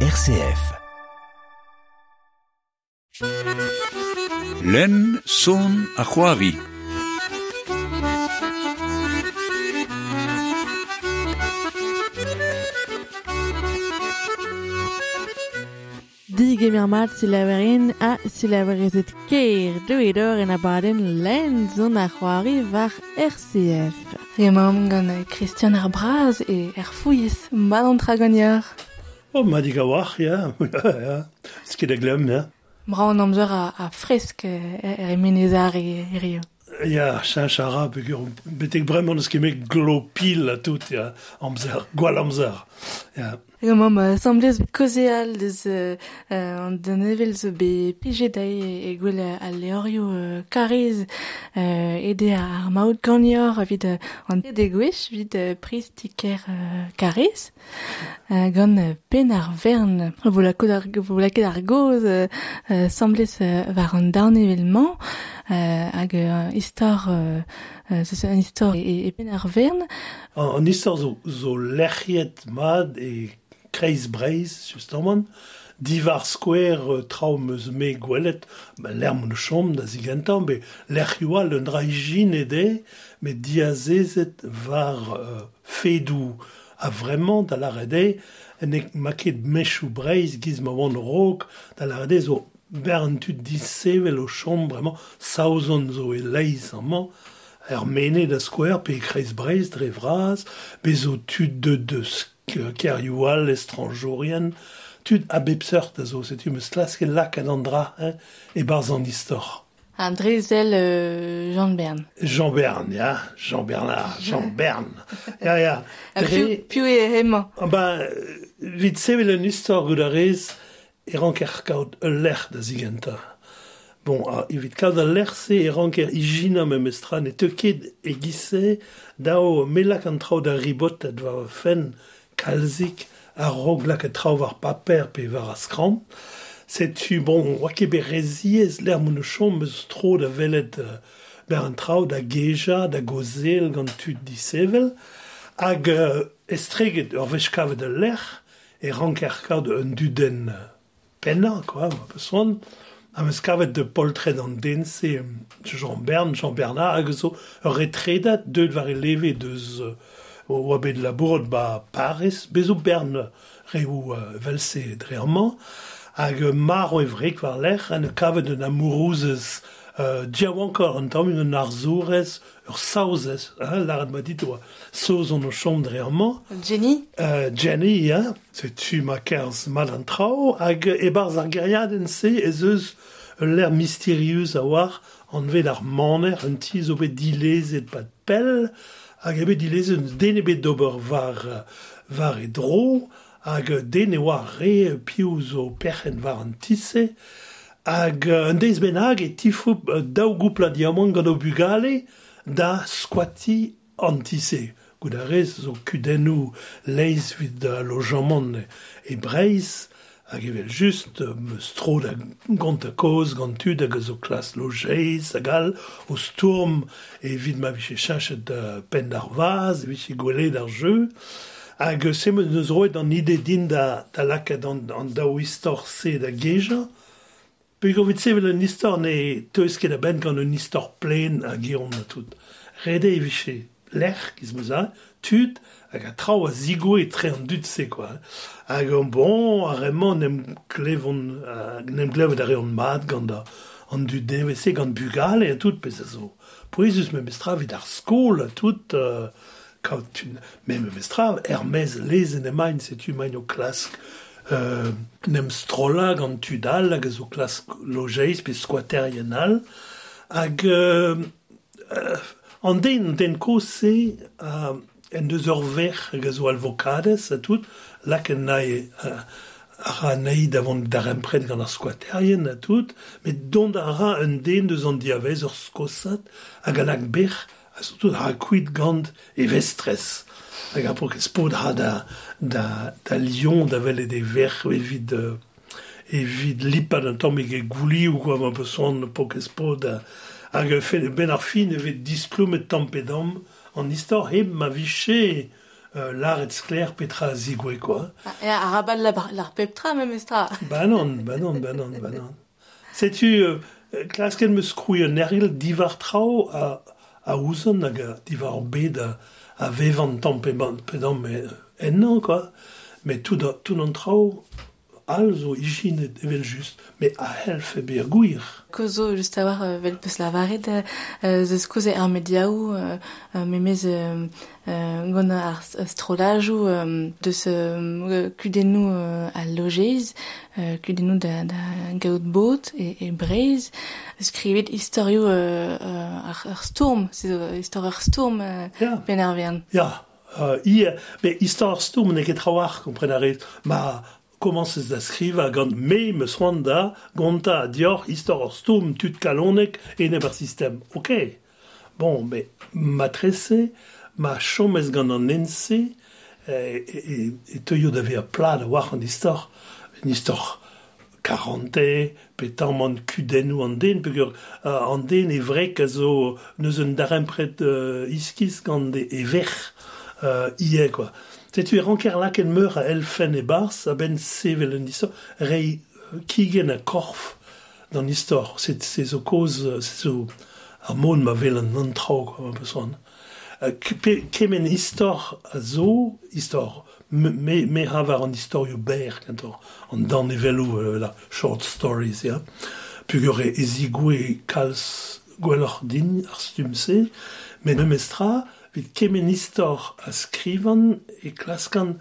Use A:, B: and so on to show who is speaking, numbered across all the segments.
A: RCF.
B: Len son Ahuavi.
C: Dig mir mal silaverin a silaverizet keir du idor en abaden len son Ahuari var RCF.
D: Et maman Christian Arbraz et Erfouis Malantragoniar.
E: Oh, ma dig a war, ya, ya, skid a glem, ya.
D: Braon amzer a, a fresk er e menezar e rio.
E: Ya, chan chara, betek bremañ eus kemek glopil a tout, ya, amzer, gwal amzer. Ya.
D: Eg am am asamblez bet koze al deus an den evel zo be pijedai e gwell al leorio karez ede ar maout ganior vid an de gwech vid priz tiker karez gant pen ar vern. Vola ket ar goz asamblez var an darn evelman. Hag istor c'est une histoire et, et ben ar vern.
E: An histoire zo, zo lec'hiet mad e kreiz breiz, justement, divar skwer euh, traum eus me gwelet, ben, l'erm ne chom da zigantan, be lec'hioa le draijin ede, me diazezet var euh, fedou a vraiment da la rede, enek maket mechou breiz giz ma wan rok, da la rede zo berntud disevel o chom, vraiment, sauzon zo e leiz amant Er mene da skwer pe kreiz breiz dre vraz, bezo tud de deus kerioù al estranjourien, tud a bepseurt a zo, setu meus lasket lak an andra, hein, e barz an istor.
D: An drezel euh, Jean Bern.
E: Jean Bern, ya, Jean Bernard, Jean Bern. ya, ya.
D: Dre... Piu e
E: emañ. Ba, vit sevel an istor goudarez, e rank er kaout ul lec'h da zigenta. Bon, a evit kad a lerse e ranker ijina me mestran e teuket e gise dao melak an traoù da ribot a doa fen kalzik a roglak a traoù war paper pe war a skram. Setu, bon, oa ket reziez l'er moun chom eus tro da velet uh, ber an traoù da geja, da gozel gant tud disevel. Hag uh, estreget ur vechkavet a ler e ranker kad un duden penna, quoi, ma peson. am eus kavet de poltred an dense Jean Bern, Jean Bernard, hag zo ur retredat deud var e leve deus euh, oa bet labourat ba Paris, bezo Bern reo euh, velse dreamant, hag euh, mar o evrek war lec'h an kavet un amourouzez euh, diawankor an tamm un ar zourez, ur saouzez, hein, l'arad ma dit oa, saouz an o chom dreirman.
D: Jenny
E: euh, Jenny, hein, c'est tu ma kerz mal an trao, hag e barz ar geriad en se ez eus l'air mysterieus a war an ved ar maner un tiz obet dilez et pat pell, hag ebet dilez un denebet d'ober var, var e dro, hag den e oa re piouz o perc'hen var an tisse, Hag un deiz benag e tifo daou goupla diamant gant o bugale da squati antise. Gout a rez zo kudennou leiz vid da lojamant e breiz hag evel just me stro da gant a koz, gant tud da zo klas lojeiz hag al o stourm e vid ma viche chachet da pen d'ar vaz, viche gwele d'ar jeu. Hag semen neus roet an ide din da, da lak an daou istor se da geja, Pegovet sevel an istor ne teus ket a ben gant an istor plen a giron na tout. Rede e veche lec'h, giz mouza, tud, hag a trao a zigo e tre an dud se, quoi. Hag an bon, a remon nem klevon, nem klevet a reon mat gant a an dud devese gant bugale a tout pez a zo. Poezus me bestra vid ar skol a tout, uh, quand tu... me me bestra, er lezen e main, setu main o klask, euh, nem strola gant tudal hag zo klas lojeiz pe skoaterien al hag euh, euh, an den den kose euh, en deus ur ver hag zo alvokades a tout lak en nae euh, ara naid avant dar empret gant ar skoaterien a tout met don ara un den deus an diavez ur skosat hag alak ber a tout ar kuit gant e vestres. hag apro ket spod ha da, da, da lion da vele de verc'h evit, euh, evit lipad an tamm eget gouli ou quoi ma peson po ket spod hag fel e ben ar fin evit disklom et tampedam an istor heb ma viché euh, l'aret skler petra zigwe quoi.
D: Et ah, arabal la, la petra même estra.
E: Bah non, bah non, bah non, bah non. Setu, euh, klasken me skrouio nergel divar trao a, a ouzon hag a divar bed a, avait 20 ans, pendant un an, quoi. Mais tout, tout notre travail all zo ijinet evel just, me a helf e ber gwir.
D: Kozo just a war uh, vel peus lavaret, varet, uh, zeus koze ar mediaou, uh, me mez uh, gant ar strolajou um, deus uh, kudennou uh, a lojez, uh, kudennou da, da gaout bot e, e brez, skrivet historio uh, uh, ar, ar storm, se zo, historio ar storm uh,
E: yeah.
D: ben ar vern.
E: Ja, yeah. uh, ie, me historio ar storm ne ket trawar, komprenaret, ma... komanses da skriva gant me me soan da gonta a dior istor ur stom tut kalonek e ne sistem. Ok. Bon, mais ma tresse, ma chomez gant an ense e, e, e teuio da a pla da war an istor an istor karante, petan man kuden ou an den, peogwir uh, an den e vrek a zo neus un darempret uh, iskis gant e, e ver uh, ie, quoi. Tetu e ranker lak en meur a elfen e bars, a ben sevel an istor, rei kigen a korf d'an istor. C'est se zo koz, se zo ar mon ma vel an an traog, ma besoan. Kemen istor a zo, istor, me, me havar an istorio ber, kantor, an dan evelo, la short stories, ya. Pugur e ezigwe kalz gwellor din ar stumse, men memestra, Vid kemen istor a skrivan e klaskan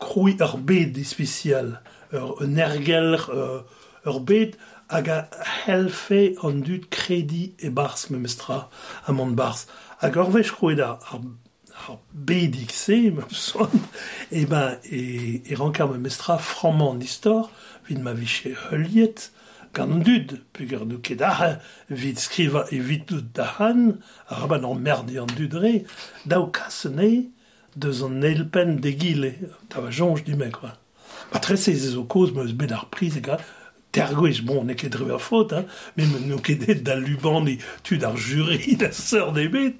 E: kroi ur bed especial, ur energel, ur, ur bed, hag a helfe an dud kredi e bars memestra a mont bars. Hag ur vech kroet ar, ar bedik se, me son, e ben, e, e rankar memestra framman istor, vid ma viche heuliet, gant dud, peogwir n'o ket ar vid skriva evit dud da han, ar ban an merdi an dud re, daou kasene deus an elpen de gile, da va jonge du me, quoi. Ma trese ez zo koz, ma eus bet ar priz, ega, tergouez, bon, ne ket drever faute, hein, mais nou ket da luban, ni tu d'ar juri, da seur de bet,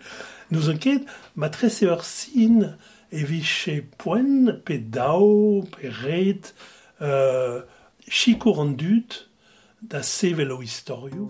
E: nous an ket, ma trese ur sin, eviche poen, pe dao, pe ret, euh, chikour an dud, da Sevelo Historio.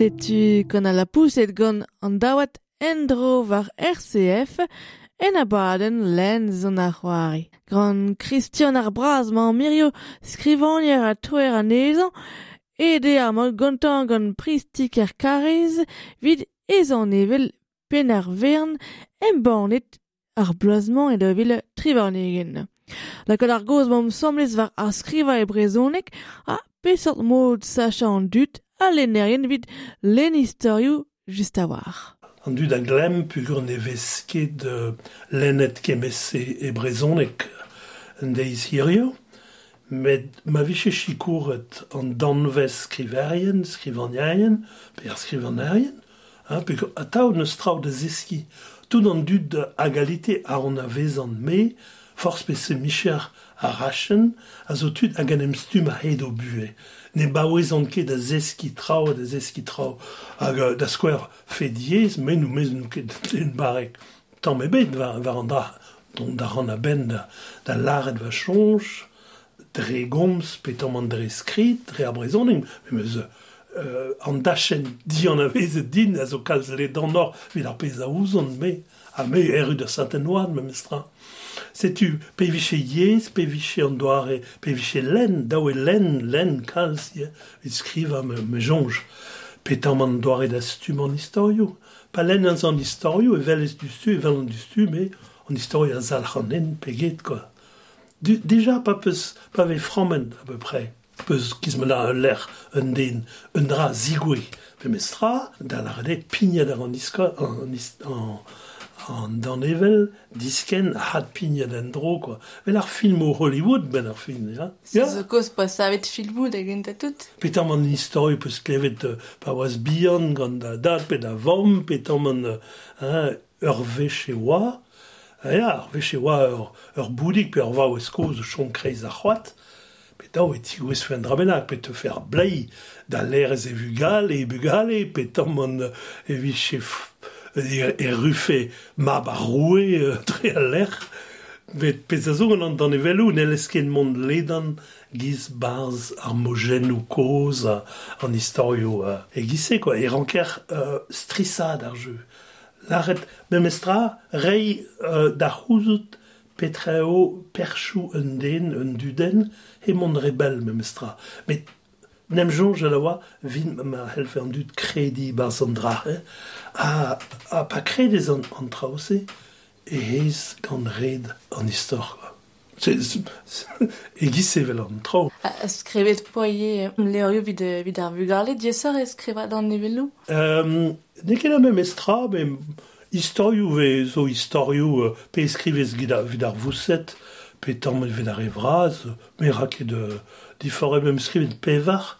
C: Setu gant a la pouset gant an daouat endro war RCF en a baden len zon ar c'hoari. Gran Christian ar braz ma an mirio skrivanier a toer an ezan, ede ar mod gantan gant pristik ar karez, vid ezan evel pen ar vern en banet ar blazman e devil trivarnegen. Lakad ar goz ma omsamlez war ar skriva e brezonek a pesort mod sacha an dut a lenerien vid len istorioù just a war.
E: An dud a glem pugur ne vez ket lennet kemese e brezonek an deiz hirio, met ma viche chikouret an danvez skriverien, skrivaniaien, per skrivaniaien, hein, pugur a taout neus traout da zeski, tout an dud a galite a on a vezan me, force pese micher a rachen, a zo tud a stum a. ne baouezan ket da zeski trao, da zeski trao, hag da skwer fe diez, men ou mez nou ket den barek. Tant me bet, var, var an da, don da ran a ben da, da laret va chonj, dre gomz, petam an dre skrit, dre a me meuz euh, an dachen di an avezet din, a zo kalz le dan nor, vid ar pez a ouzon, me, a me erud a saint-enoad, me mestra. Setu peviche yez, peviche an doare, peviche len, daou e len, len kalz, ye, vit skriva me, me jonj. Petam an doare da stum an historio. Pa len an zan historio, e vel du stu, e vel an du stu, me an historio a zalchanen peget, quoi. Du, déjà, pa peus, pa ve framen, à peu près. Peus kizmela un ler, un den, un dra zigwe. Pe mestra, da la rade, pigna da an iska, an, an, an, an an dan evel disken hat pignat den dro, quoi. Vel ar film o Hollywood, ben ar film, ya?
D: Ya? Zo koz pa savet filmout egen da tout.
E: Petam man histori peus klevet uh, pa oas bihan gant da dat, pe da vom petam man uh, ur veche oa, ya, ur veche oa ur, ur boudik, pe ur va oes koz o chom kreiz ar c'hoat, Peta oe ti oez fenn drabenak, pet te fer blai da lerez e vugal e bugale, petam petan mon e e rufe ma ba roue euh, tre a lec'h, bet pez a zo an dan evelou, ne les ken mont ledan giz barz ar mogen ou koz an historio uh, e gise, quoi, e ranker uh, strissad ar jeu. Laret, bemestra, rei uh, da houzout petreo perchou un den, un duden, e mont rebel, bemestra. Met nemjon je la oa vin ma helfer an dud kredi bars an drache a, a pa kredez an, an trause e heiz gant red an istor Egiz evel an trao.
D: Skrevet poie leorio vid, vid ar vugale, diesar e skrevat an nevelo?
E: Um, ne ket amem estra, men historiou ve zo historiou pe eskrivez vid ar vousset, pe tammet vid ar evraz, me raket de... Diforem mem skrivet pevar,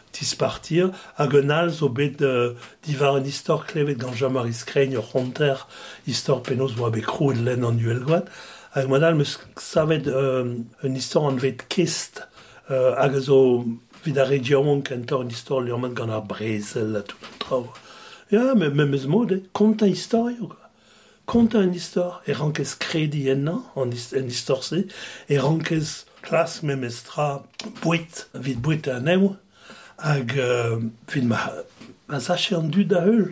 E: dispartir hag un all zo bet euh, divar un istor klevet gant mar iskreñ ur c'honter istor penaos oa bet kroet len an duel gwaad hag man al meus savet euh, un istor an vet kest euh, hag zo vid a region kentor un istor leurman gant ar brezel a tout an traoù. Ya, me me meus mod, eh, konta istor yo konta un istor e rankez kredi enna an, ist, an istor se e rankez klas memestra bouet vid bouet an eo hag euh, fin ma ma sache an dud a heul.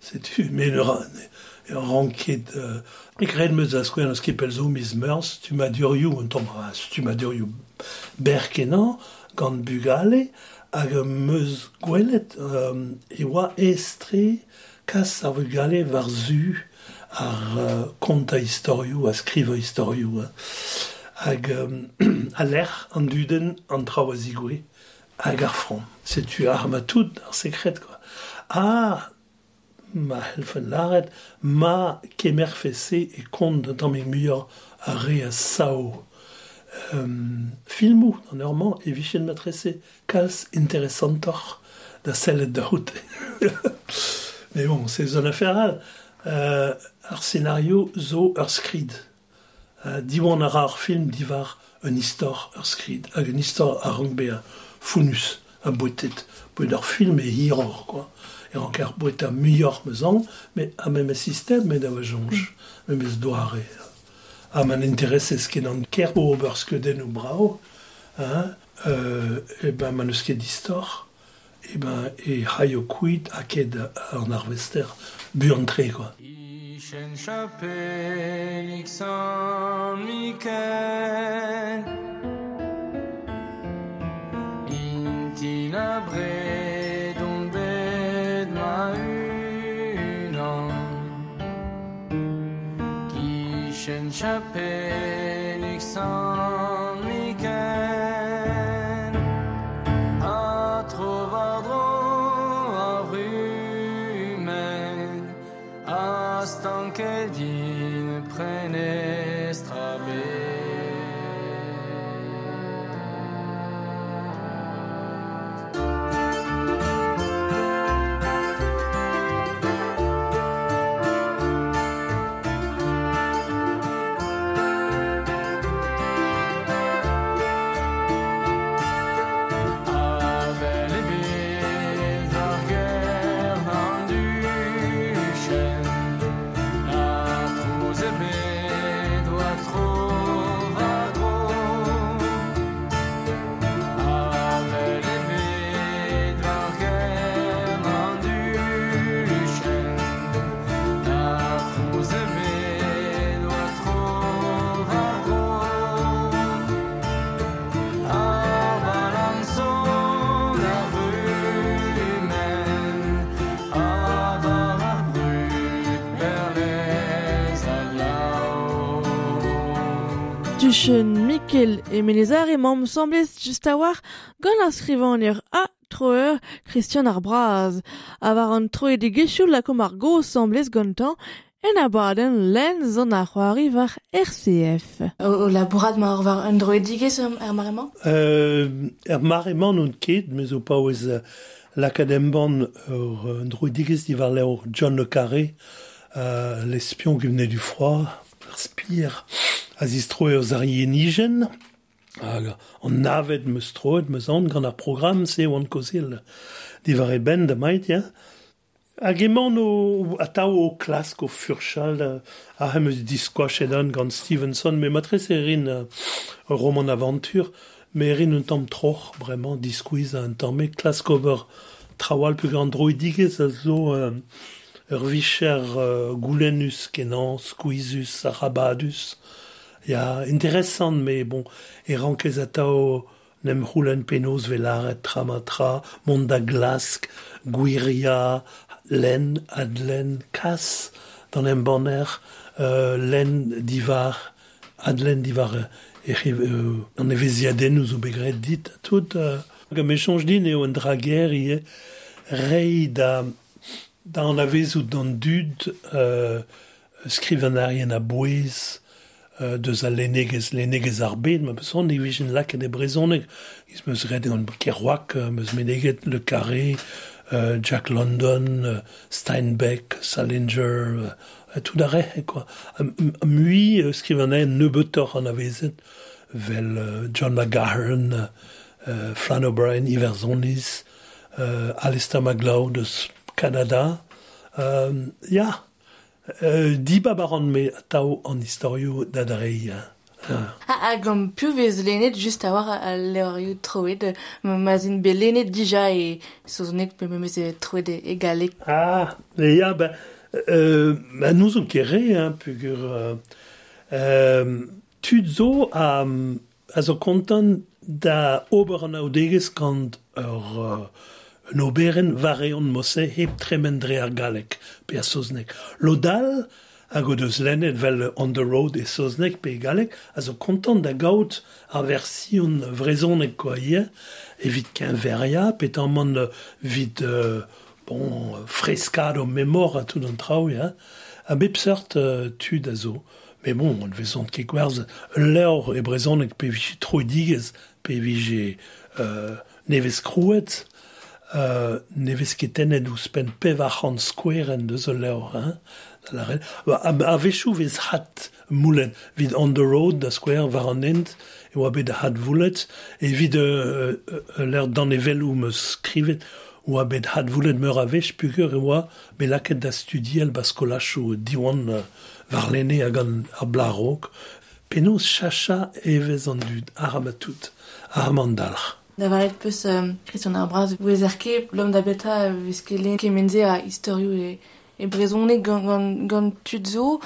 E: Setu me ur ur ranket euh, e kred meus a skwer an skepel zo mis meurs. Tu ma durioù an tom ras, tu ma durioù berkenan, gant bugale hag meus gwelet euh, e oa estre kas ar bugale var zu ar euh, konta historiou, a skrivo historioù hag euh, a lec'h an duden an traoa zigwe à Garfron. C'est tu Armatout, secret quoi. Ah, ma helfen laret, ma kemer fessé et compte dans mes murs à sao. Euh, Filmou, en normand, et vichen matressé, cals interessantor, da selle de haute. Mais bon, c'est zone affaire. Euh, ar scénario zo ur skrid. Euh, diwan ar film divar un histor ur skrid, euh, un histor ar rangbea funus, arbetet böder film et hiror, quoi. Er an ker boeta mior mezan, mais a même système, mais jonge, mais mes doare. A man interesses ken an ker bo ober skeden ou brao, hein, euh, et ben man eus ket distor, et ben, et haio kuit a quoi.
A: champagne. Mikkel Emelezar et membre semblest justawar gant a skrivanir a
C: ah, troer Christian Arbraz. Avar an troe de gechoul la komar go semblest gantan en abaden len zon ar c'hoari var RCF.
D: O, o labourad ma war un droe digez ar maremañ
E: euh, Er non mais o pa oez euh, l'academban ur euh, un droe digez di var John Le Carré, euh, l'espion qui venait du froid, ar spir a zistroeus ar yenijen, hag an navet meus troet meus an gant ar program se oan kozil divar e ben da mait, ya. Hag eman o atao o klask o furchal a hem eus diskoachet an gant Stevenson, me matres e rin uh, roman aventur, me rin un tamm troch, bremañ, diskouiz a un tamm e klask ober trawal pe gant droidigez a zo... Uh, ur vicher uh, goulenus kenan, squeezus, sarabadus. Ja, interessant, mais bon, et penos tramatra, Mondaglask, guiria, len, adlen, kas, dans nem banner, euh, len divar, adlen divar, et euh, en nous ou dit, euh, comme échange reida, da an avezout d'an dud euh, skrivenarien a bouez euh, deus a lenegez, lenegez ar bet, ma peus an evijen lak e brezoneg, iz meus red an kerouak, meus meneget le carré, euh, Jack London, euh, Steinbeck, Salinger, euh, tout d'arrêt, re, quoi. Mui euh, skrivenarien neubetor an avezet, vel euh, John McGahern, euh, Flann O'Brien, Iverzonis, euh, Alistair MacLeod, eus Canada. Euh, ya, euh, di babaran me tao an historio d'adrei. drei.
D: Ha, ha, gant pu vez lennet just a war a leorioù troed, ma zin be lennet dija e sozonek pe me meze troed e galek.
E: Ah, et ya, ben, euh, ma nous on kere, hein, pugur, euh, euh, tud zo a, a zo kontan da ober an audegez kant ur... Euh, un oberen vareon mose heb tremendre ar galek, pe a soznek. Lodal, hag o deus lennet vel on the road e soznek pe galek, a zo kontant da gaout ar version vrezonek koa ie, evit ken veria, pet an man vid, euh, bon, freskad o memor a tout an trao, ya, a bep seurt euh, tud a zo. Mais bon, on vezont ket gwerzh, leur e brezonek pe vije tro digez, pe vije euh, nevez krouet, euh, ne vez ouz pen pev a c'hant en deus o leur, Hein? A, a vechou vez hat moulen, vid on the road da square var an ent, e oa bet hat voulet, e vid euh, euh, l'er dan eveloù me skrivet, oa bet hat voulet meur a vech pugur e oa be laket da studiel baskolachou diwan uh, varlene hag an a blarok, penaos chacha evez an dud ar amatout, ar.
D: Da varet peus um, Christian Arbraz ouez ar ket l'homme da beta vez ket len kemenze a historio e, e brezone gant, gant, gant tud zo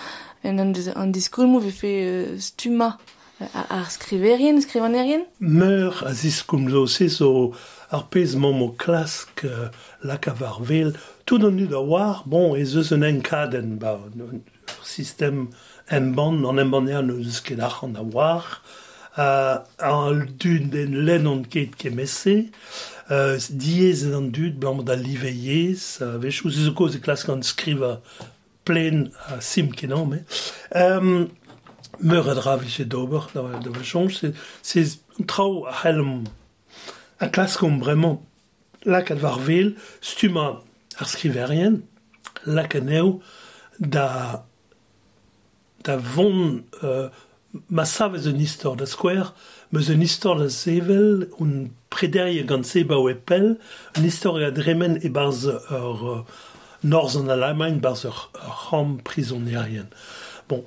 D: en an, an diskoulmou vefe uh, stuma ar skriverien, skrivanerien.
E: Meur a ziskoum zo se zo ar pez momo klask uh, lak a varvel tout an ud a war, bon, ez eus un enkaden ba, un, un, un, un, un, un, un, un, un, un, un, un, un, un, a, an dud len an ket kemese, uh, diez an dud blam da liveiez, uh, vechou. Se zo koz e klas gant skriva plen a sim kenan, me. Um, meur a dra vise d'ober, da, da vechon, se, se trao a helm a klas kom bremañ. Lak ad vel, stuma ar skriverien, lak neo da da von euh, ma savez un istor da square, meus un istor da sevel, un prederie gant seba e epel, un istor a dremen e barz ur uh, norz an Allemagne, barz ur ram prisonnerien. Bon,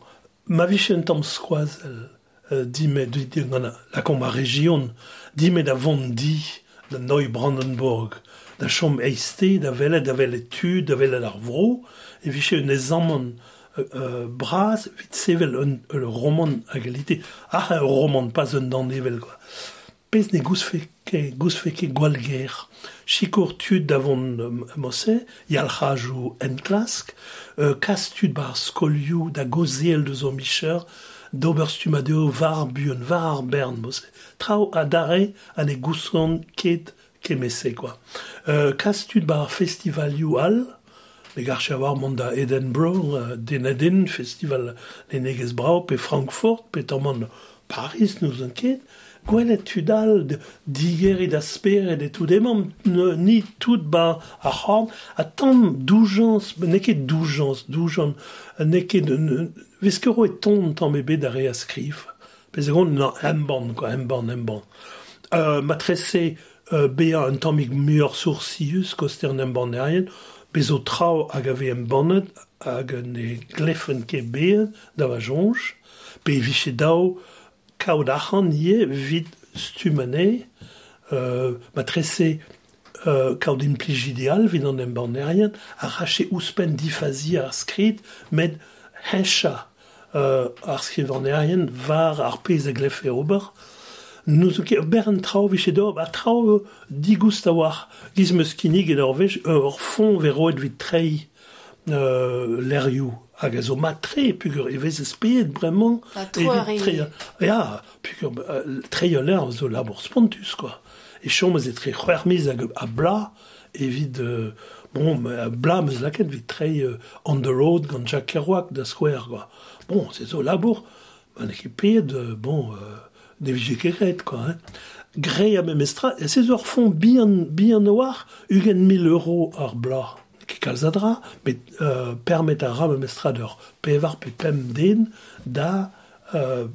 E: ma vich un tamm skoazel, uh, dime, dime, gant la ma region, dime da vont di, da Neu Brandenburg, da chom eiste, da vele, da vele tu, da vele ar vro, e vich un ezamon, Euh, bras vitsevel un, un roman a galite. Ah, un roman, pas un dandevel, quoi. Pez ne gousfeke, gousfeke gwalger. Chikor tud davon euh, mosse, yalhajou en klask, euh, bar skoliou da goziel de zomicher, d'oberstumado oh, var buen, var bern mosse. Trao Adare dare a gousson ket kemesse, quoi. Euh, bar al, Begarch a war mont da Edinburgh, uh, Denedin, festival Lenegez Brau, pe Frankfurt, pe tamman Paris nous an ket, gwelet tudal diger e da sper e de tout emam, ni tout ba a c'hant, a tam doujans, ne ket doujans, doujans, ne ket, veskero e ton tam ebe da re a skrif. Pez egon, nan, emban, quoi, emban, emban. Euh, ma tresse, euh, bea un tammig mur sourcius, koster n'emban erien, bezo trao hag a vez bannet hag ne glefen ket beet da va jonch, pe viche dao kaout achan ie vid stumane, euh, ma trese euh, kaout implij ideal vid an embannerien a rache ouspen difazi ar skrit med hencha euh, ar skrivanerien var ar pez a glefe ober, nous zo ket bern traoù vise d'or, a traoù digoust a war, giz meus kinig e d'or vech, ur fond veroet vit trei euh, l'erioù. hag a zo ma tre, pugur e vez eus bremañ...
D: A
E: troa re. Ya, pugur tre a l'air zo labor spontus, quoi. E chom eus e tre à hag a bla, evit... Euh, bon, a bla meus laket vit tre euh, on the road gant Jack Kerouac da square, quoi. Bon, se zo labour, man e ket peet, bon... Euh, ne vije ket quoi. Hein. Gre a memestra, e se ur fond bien, bien noir, ugen 1000 euro ar bla. Ki kalzadra, met euh, permet a ra memestra d'ur pevar pe pem den, da euh,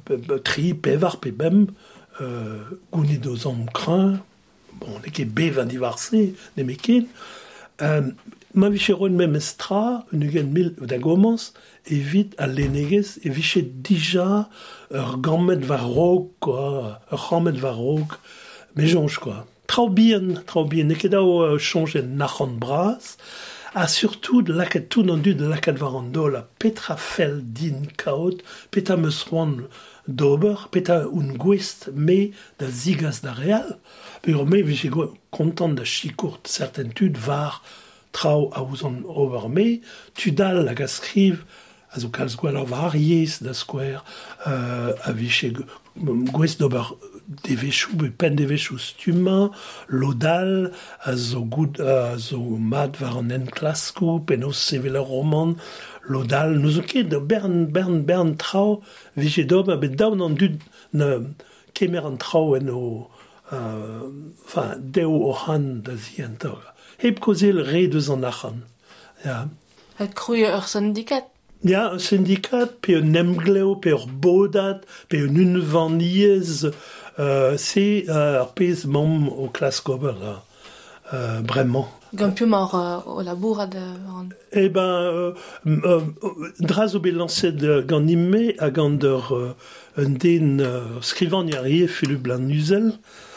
E: tri pevar pe bem, euh, gounid o zom kran, bon, ne ket bev an divarse, ne meken, euh, ma vise roen mem estra, un eugen mil da gomans, evit a lenegez, e vise dija ur gammet va rog, quoi, ur gammet va rog, mejonj, quoi. Trao bien, trao bien, ket dao euh, chonjen nachan bras, a surtout de laket tout an du de laket var an dol a petra fel din kaot, petra meus roan d'ober, petra un gwest me da zigas da real, pe ur me vise content da chikourt certaintud var traoù a ouzon ober me, tu dal hag a skriv, a zo kalz gwell ar variez da skwer euh, a veche gwez d'ober devechou, be pen devechou stuma, lodal, a zo, goud, a zo mat var an en klaskou, pen o sevel ar roman, lodal, nous zo ket bern, bern, bern traoù veche d'ob a bet daoun an dud ne kemer an traoù en o... Uh, enfin, deo o han da zientog. heb kozel re deus an achan. Ja.
D: Het kruier ur syndikat
E: Ja, un syndikat, pe un emgleo, pe ur bodat, pe un unvaniez, euh, se euh, ar pez mom o klas gober, là, euh, bremañ.
D: Gant piou mar euh, o labourad an?
E: Eh ben, euh, euh, draz o bet lancet gant imme a gant ur euh, un den euh, skrivan yarief filu blan nuzel, euh,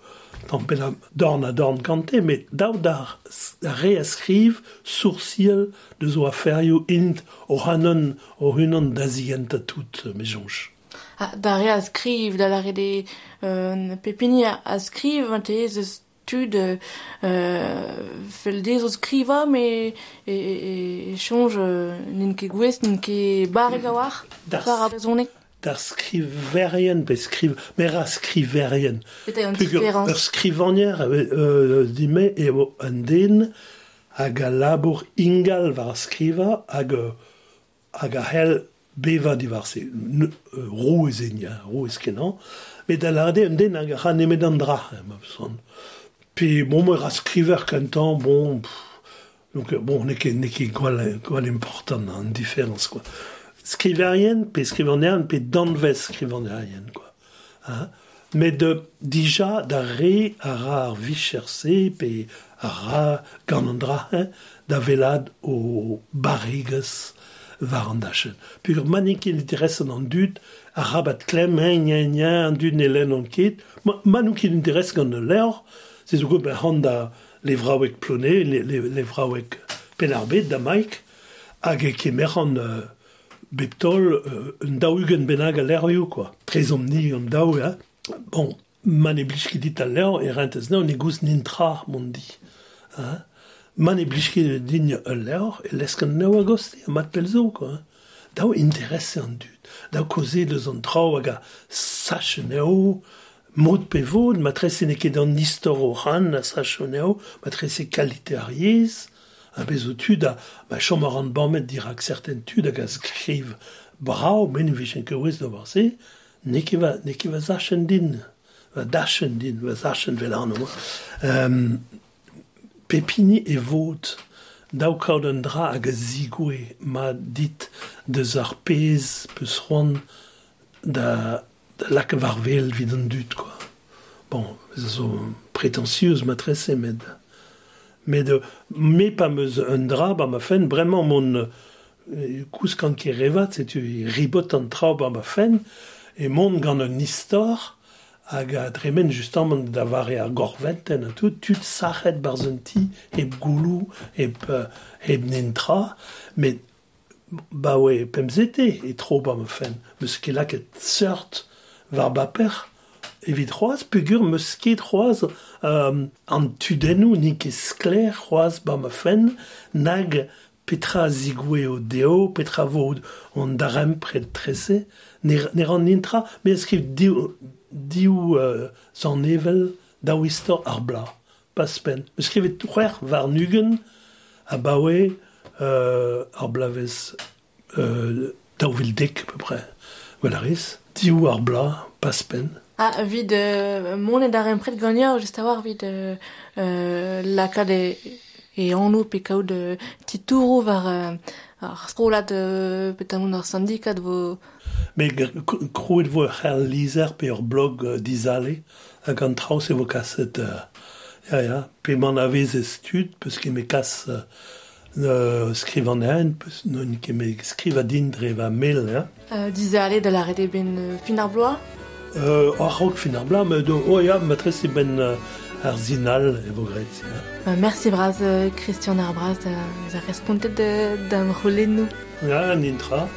E: Tom ben, Dorn a Dorn Kante, mais daudar reeskriv sursiel de zo aferio int o hanon o hunan dazienta tut mejonch.
D: Ah, da reeskriv, da la rede euh, pepini a te fel mais e, change euh, n'in ket gwez.
E: d'ar skriverien pe skriv mer a skriverien. Pugur ur skrivanier euh, dime eo an den hag a labour ingal war skriva hag hag a hel beva divar se rou ez enia rou ez kenan met a lade an den hag a ran emet an dra pe bon mer a skriver kantan bon pff, donc bon ne ket ne ket gwal gwal important an diferans quoi. skriverien, pe skrivanerien, pe danvez skrivanerien, quoi. Hein? mais de, dija da re a ra ar vicherse, pe a ra gant an dra, hein? da velad o barriges war an dachen. Pur manik il interesan an dud, a rabat klem, hein, nya nya an dud ne len an ket, ma, manouk il interes gant an leur, se zo ben han da levraouek plone, le, le, levraouek penarbet da maik, hag e kemer an... Euh, beptol euh, un daougen benag a lervio, quoi. Trez omni an daou, hein Bon, man e blij ket dit a lerv, e rent ez e gous nintra mon di. Hein? Man e blij ket din a lerv, e lesken neo a a mat pelzo quoi. Hein? Daou interesse an dud. Daou koze deus an trao hag a sache neo, mod pe vod, ma trese ne ket an istor o ran a sache neo, ma trese kalite ar yez, a bez o tud a ma chom ar an bamet dirak certain tud hag a skriv brao men vichen kewez da war se? Ne va, ne va zachen din. Va dachen din va zachen vel an um, pepini e vot daou kaout an dra hag a zigoe ma dit deus ar pez peus c'hoan da, da lak var vel vid an dud quoi. Bon zo prétentieuse ma tresemed Met de, me pa meus un dra ba ma fenn, bremañ mon euh, kouskan ki revat, setu ribot an tra ba ma fenn, e mon gant un istor, hag a dremen justement da vare ar gorventen an tout, tut sachet barzenti eb goulou, eb, eb nentra, met ba oe pemzete e tro ba ma fenn, meus ket lak et seurt var ba per. evit c'hoaz, peogwir meus ket c'hoaz euh, an tudennou n'eo ket skler c'hoaz ba ma fenn nag petra zigoue o deo, petra vo an darem pred trese, ne, ne ran nintra, me eskriv diou, diou euh, zan evel da wistor ar bla, pas pen. Me skrivet c'hwer var nugen a bawe euh, ar blavez euh, da ouvel dek, peu près. Valaris, diou ar bla, pas pen.
D: Ah, wie de mon un prêt gagneur juste avoir wie de euh, la cade et en nous de var euh, rola de petamon ar syndicat
E: mais croit vo her liser pe ur blog d'isale hag an traus e vo kaset ja ja pe man avez estud parce qu'il me casse euh, non ke me skriva din dreva mail ja
D: hein. euh, de la rede ben
E: finar euh, ah, Arok finarblam do oya matresse ben euh, arzinal evogret.
D: Euh, merci braz Christian Arbraz, nous a respondu de d'un
E: nous. Ah, nintra.